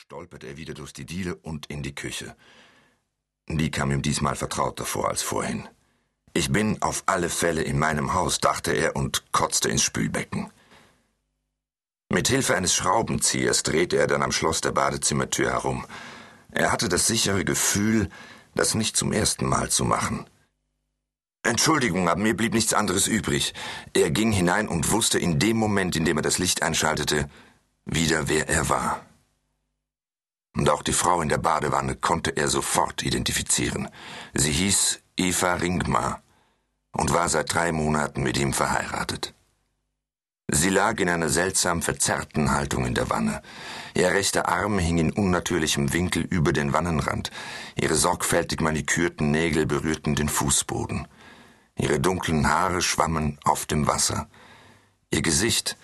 stolperte er wieder durch die Diele und in die Küche. Die kam ihm diesmal vertrauter vor als vorhin. Ich bin auf alle Fälle in meinem Haus, dachte er und kotzte ins Spülbecken. Mit Hilfe eines Schraubenziehers drehte er dann am Schloss der Badezimmertür herum. Er hatte das sichere Gefühl, das nicht zum ersten Mal zu machen. Entschuldigung, aber mir blieb nichts anderes übrig. Er ging hinein und wusste in dem Moment, in dem er das Licht einschaltete, wieder wer er war. Und auch die Frau in der Badewanne konnte er sofort identifizieren. Sie hieß Eva Ringmar und war seit drei Monaten mit ihm verheiratet. Sie lag in einer seltsam verzerrten Haltung in der Wanne. Ihr rechter Arm hing in unnatürlichem Winkel über den Wannenrand. Ihre sorgfältig manikürten Nägel berührten den Fußboden. Ihre dunklen Haare schwammen auf dem Wasser. Ihr Gesicht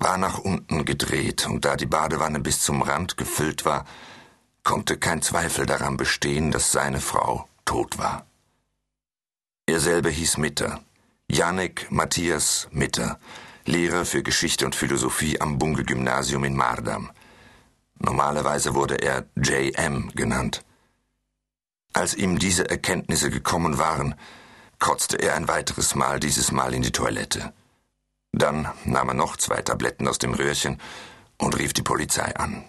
war nach unten gedreht, und da die Badewanne bis zum Rand gefüllt war, konnte kein Zweifel daran bestehen, dass seine Frau tot war. Er selber hieß Mitter, Janek Matthias Mitter, Lehrer für Geschichte und Philosophie am Bunge-Gymnasium in Mardam. Normalerweise wurde er J.M. genannt. Als ihm diese Erkenntnisse gekommen waren, kotzte er ein weiteres Mal, dieses Mal in die Toilette. Dann nahm er noch zwei Tabletten aus dem Röhrchen und rief die Polizei an.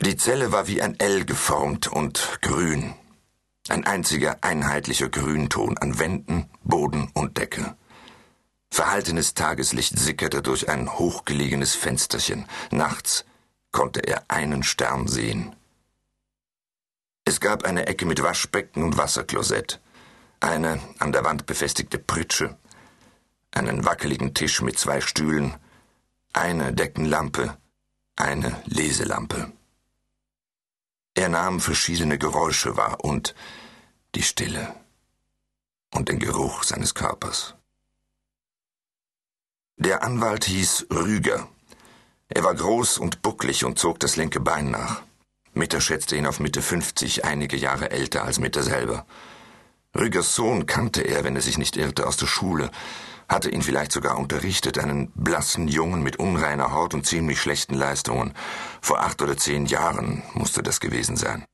Die Zelle war wie ein L geformt und grün. Ein einziger einheitlicher Grünton an Wänden, Boden und Decke. Verhaltenes Tageslicht sickerte durch ein hochgelegenes Fensterchen. Nachts konnte er einen Stern sehen. Es gab eine Ecke mit Waschbecken und Wasserklosett eine an der Wand befestigte Pritsche, einen wackeligen Tisch mit zwei Stühlen, eine Deckenlampe, eine Leselampe. Er nahm verschiedene Geräusche wahr und die Stille und den Geruch seines Körpers. Der Anwalt hieß Rüger. Er war groß und bucklig und zog das linke Bein nach. Mitter schätzte ihn auf Mitte 50, einige Jahre älter als Mitter selber. Rügers Sohn kannte er, wenn er sich nicht irrte, aus der Schule, hatte ihn vielleicht sogar unterrichtet, einen blassen Jungen mit unreiner Haut und ziemlich schlechten Leistungen. Vor acht oder zehn Jahren musste das gewesen sein.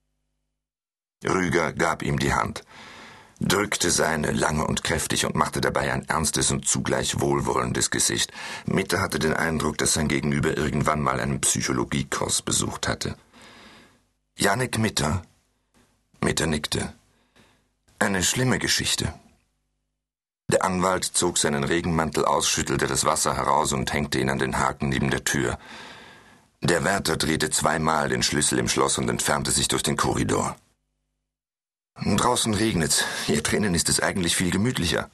Rüger gab ihm die Hand, drückte seine lange und kräftig und machte dabei ein ernstes und zugleich wohlwollendes Gesicht. Mitte hatte den Eindruck, dass sein Gegenüber irgendwann mal einen Psychologiekurs besucht hatte. Janik Mitter? Mitter nickte. Eine schlimme Geschichte. Der Anwalt zog seinen Regenmantel aus, schüttelte das Wasser heraus und hängte ihn an den Haken neben der Tür. Der Wärter drehte zweimal den Schlüssel im Schloss und entfernte sich durch den Korridor. Draußen regnet's. Hier drinnen ist es eigentlich viel gemütlicher.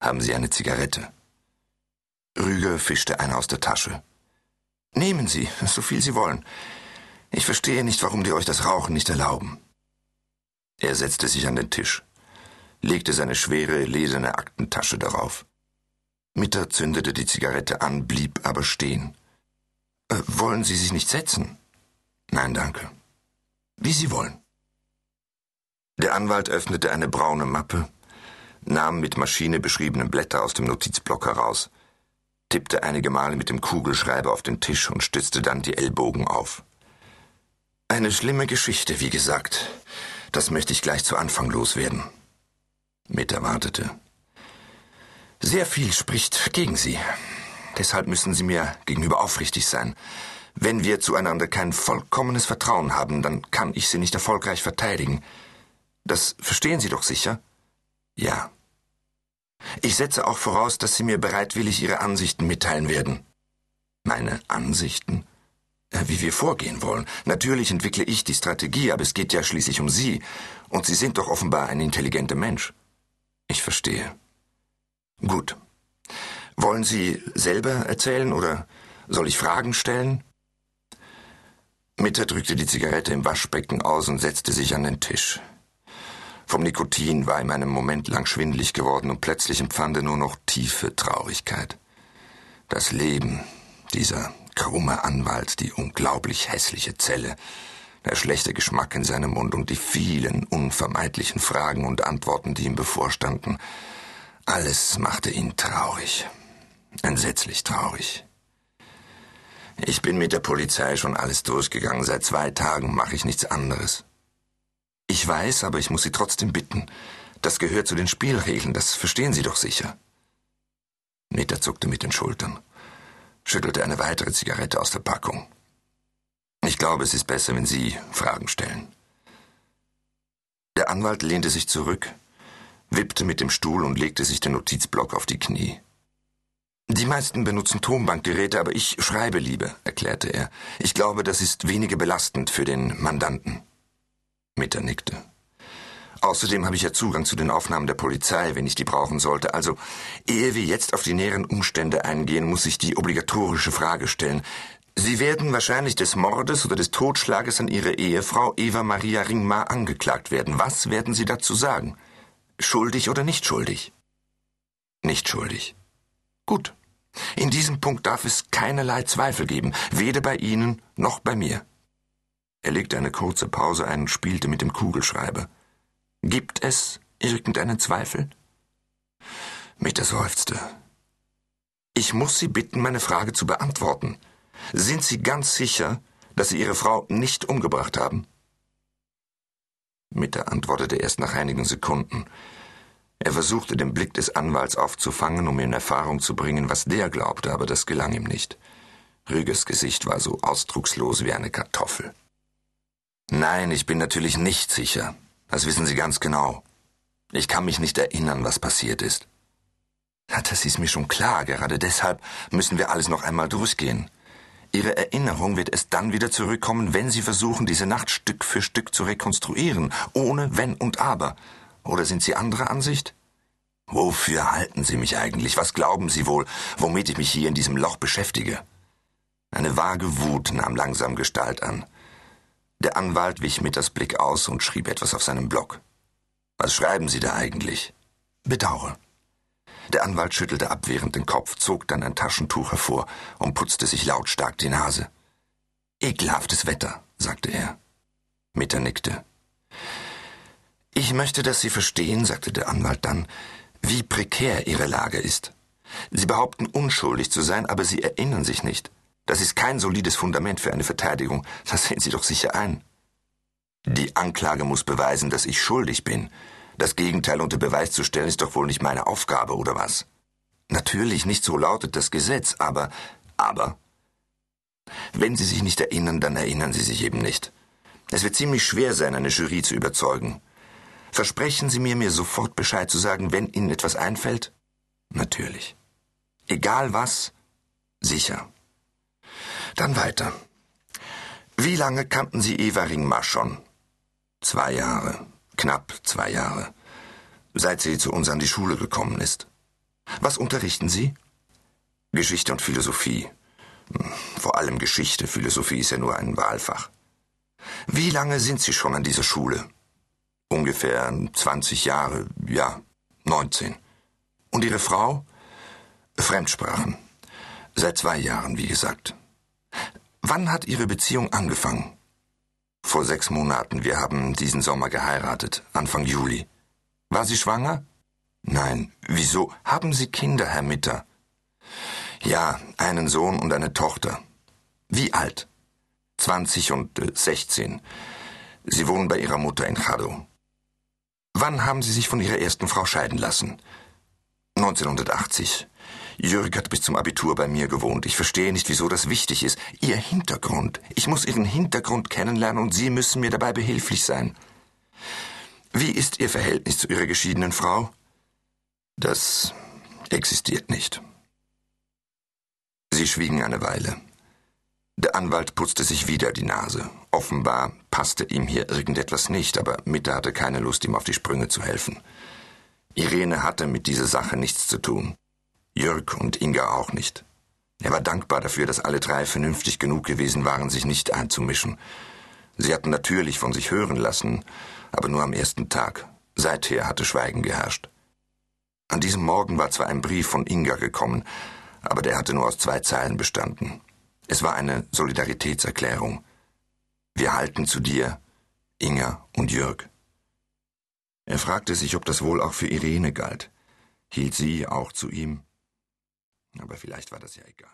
Haben Sie eine Zigarette? Rüger fischte eine aus der Tasche. Nehmen Sie, so viel Sie wollen. Ich verstehe nicht, warum die euch das Rauchen nicht erlauben. Er setzte sich an den Tisch, legte seine schwere, lederne Aktentasche darauf. Mitter zündete die Zigarette an, blieb aber stehen. Äh, wollen Sie sich nicht setzen? Nein, danke. Wie Sie wollen. Der Anwalt öffnete eine braune Mappe, nahm mit Maschine beschriebene Blätter aus dem Notizblock heraus, tippte einige Male mit dem Kugelschreiber auf den Tisch und stützte dann die Ellbogen auf. Eine schlimme Geschichte, wie gesagt. Das möchte ich gleich zu Anfang loswerden. Mit erwartete. Sehr viel spricht gegen Sie. Deshalb müssen Sie mir gegenüber aufrichtig sein. Wenn wir zueinander kein vollkommenes Vertrauen haben, dann kann ich Sie nicht erfolgreich verteidigen. Das verstehen Sie doch sicher? Ja. Ich setze auch voraus, dass Sie mir bereitwillig Ihre Ansichten mitteilen werden. Meine Ansichten? Wie wir vorgehen wollen. Natürlich entwickle ich die Strategie, aber es geht ja schließlich um Sie. Und Sie sind doch offenbar ein intelligenter Mensch. Ich verstehe. Gut. Wollen Sie selber erzählen oder soll ich Fragen stellen? Mitter drückte die Zigarette im Waschbecken aus und setzte sich an den Tisch. Vom Nikotin war ihm einen Moment lang schwindlig geworden und plötzlich empfand er nur noch tiefe Traurigkeit. Das Leben, dieser krumme Anwalt, die unglaublich hässliche Zelle, der schlechte Geschmack in seinem Mund und die vielen unvermeidlichen Fragen und Antworten, die ihm bevorstanden, alles machte ihn traurig. Entsetzlich traurig. Ich bin mit der Polizei schon alles durchgegangen. Seit zwei Tagen mache ich nichts anderes. Ich weiß, aber ich muss Sie trotzdem bitten. Das gehört zu den Spielregeln, das verstehen Sie doch sicher. Meta zuckte mit den Schultern, schüttelte eine weitere Zigarette aus der Packung. Ich glaube, es ist besser, wenn Sie Fragen stellen. Der Anwalt lehnte sich zurück, wippte mit dem Stuhl und legte sich den Notizblock auf die Knie. Die meisten benutzen Tonbankgeräte, aber ich schreibe lieber, erklärte er. Ich glaube, das ist weniger belastend für den Mandanten. Mitter nickte. Außerdem habe ich ja Zugang zu den Aufnahmen der Polizei, wenn ich die brauchen sollte. Also, ehe wir jetzt auf die näheren Umstände eingehen, muss ich die obligatorische Frage stellen. Sie werden wahrscheinlich des Mordes oder des Totschlages an Ihre Ehefrau Eva Maria Ringmar angeklagt werden. Was werden Sie dazu sagen? Schuldig oder nicht schuldig? Nicht schuldig. Gut. In diesem Punkt darf es keinerlei Zweifel geben, weder bei Ihnen noch bei mir. Er legte eine kurze Pause ein und spielte mit dem Kugelschreiber. Gibt es irgendeinen Zweifel? Meta seufzte. Ich muss Sie bitten, meine Frage zu beantworten. Sind Sie ganz sicher, dass Sie Ihre Frau nicht umgebracht haben? Meta antwortete erst nach einigen Sekunden. Er versuchte, den Blick des Anwalts aufzufangen, um in Erfahrung zu bringen, was der glaubte, aber das gelang ihm nicht. Rügers Gesicht war so ausdruckslos wie eine Kartoffel. Nein, ich bin natürlich nicht sicher. Das wissen Sie ganz genau. Ich kann mich nicht erinnern, was passiert ist. Das ist mir schon klar. Gerade deshalb müssen wir alles noch einmal durchgehen. Ihre Erinnerung wird es dann wieder zurückkommen, wenn Sie versuchen, diese Nacht Stück für Stück zu rekonstruieren, ohne Wenn und Aber. Oder sind Sie anderer Ansicht? Wofür halten Sie mich eigentlich? Was glauben Sie wohl, womit ich mich hier in diesem Loch beschäftige? Eine vage Wut nahm langsam Gestalt an. Der Anwalt wich mit das Blick aus und schrieb etwas auf seinem Block. Was schreiben Sie da eigentlich? Bedauere. Der Anwalt schüttelte abwehrend den Kopf, zog dann ein Taschentuch hervor und putzte sich lautstark die Nase. Ekelhaftes Wetter, sagte er. Mitter nickte. Ich möchte, dass Sie verstehen, sagte der Anwalt dann, wie prekär Ihre Lage ist. Sie behaupten unschuldig zu sein, aber Sie erinnern sich nicht. Das ist kein solides Fundament für eine Verteidigung, das sehen Sie doch sicher ein. Die Anklage muss beweisen, dass ich schuldig bin. Das Gegenteil unter Beweis zu stellen, ist doch wohl nicht meine Aufgabe, oder was? Natürlich, nicht so lautet das Gesetz, aber, aber. Wenn Sie sich nicht erinnern, dann erinnern Sie sich eben nicht. Es wird ziemlich schwer sein, eine Jury zu überzeugen. Versprechen Sie mir, mir sofort Bescheid zu sagen, wenn Ihnen etwas einfällt? Natürlich. Egal was? Sicher. Dann weiter. Wie lange kannten Sie Eva Ringmar schon? Zwei Jahre. Knapp zwei Jahre. Seit sie zu uns an die Schule gekommen ist. Was unterrichten Sie? Geschichte und Philosophie. Vor allem Geschichte. Philosophie ist ja nur ein Wahlfach. Wie lange sind Sie schon an dieser Schule? Ungefähr 20 Jahre, ja, 19. Und Ihre Frau? Fremdsprachen. Seit zwei Jahren, wie gesagt. Wann hat Ihre Beziehung angefangen? Vor sechs Monaten. Wir haben diesen Sommer geheiratet, Anfang Juli. War sie schwanger? Nein. Wieso? Haben Sie Kinder, Herr Mitter? Ja, einen Sohn und eine Tochter. Wie alt? Zwanzig und äh, sechzehn. Sie wohnen bei ihrer Mutter in Chado. Wann haben Sie sich von Ihrer ersten Frau scheiden lassen? 1980. Jürg hat bis zum Abitur bei mir gewohnt. Ich verstehe nicht, wieso das wichtig ist. Ihr Hintergrund. Ich muss Ihren Hintergrund kennenlernen und Sie müssen mir dabei behilflich sein. Wie ist Ihr Verhältnis zu Ihrer geschiedenen Frau? Das existiert nicht. Sie schwiegen eine Weile. Der Anwalt putzte sich wieder die Nase. Offenbar passte ihm hier irgendetwas nicht, aber Mitte hatte keine Lust, ihm auf die Sprünge zu helfen. Irene hatte mit dieser Sache nichts zu tun. Jörg und Inga auch nicht. Er war dankbar dafür, dass alle drei vernünftig genug gewesen waren, sich nicht einzumischen. Sie hatten natürlich von sich hören lassen, aber nur am ersten Tag. Seither hatte Schweigen geherrscht. An diesem Morgen war zwar ein Brief von Inga gekommen, aber der hatte nur aus zwei Zeilen bestanden. Es war eine Solidaritätserklärung. Wir halten zu dir, Inga und Jörg. Er fragte sich, ob das wohl auch für Irene galt. Hielt sie auch zu ihm? Aber vielleicht war das ja egal.